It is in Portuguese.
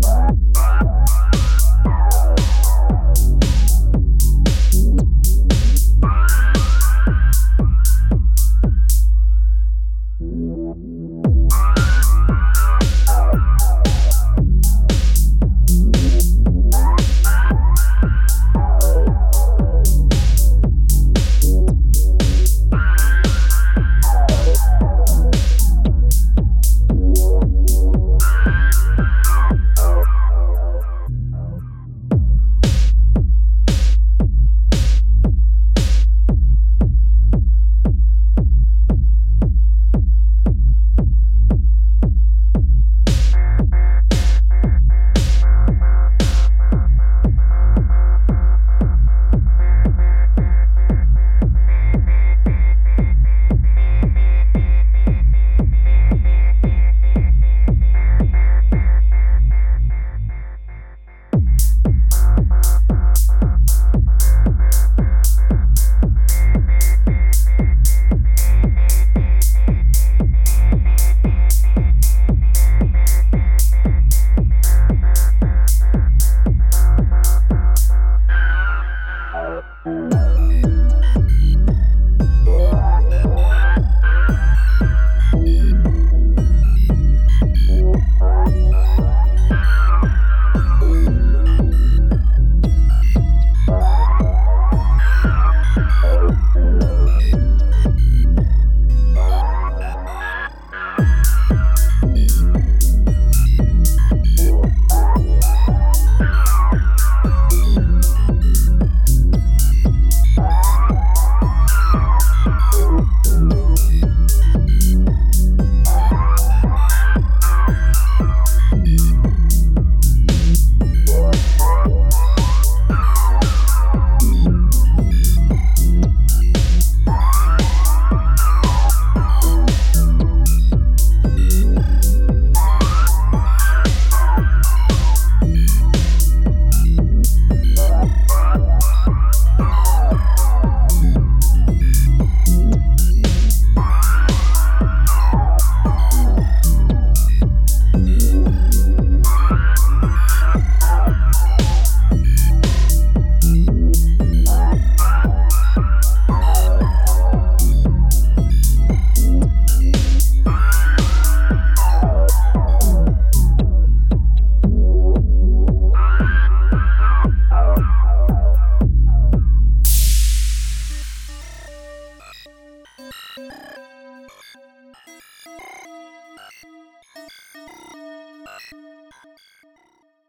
Bye. Bye. Bye.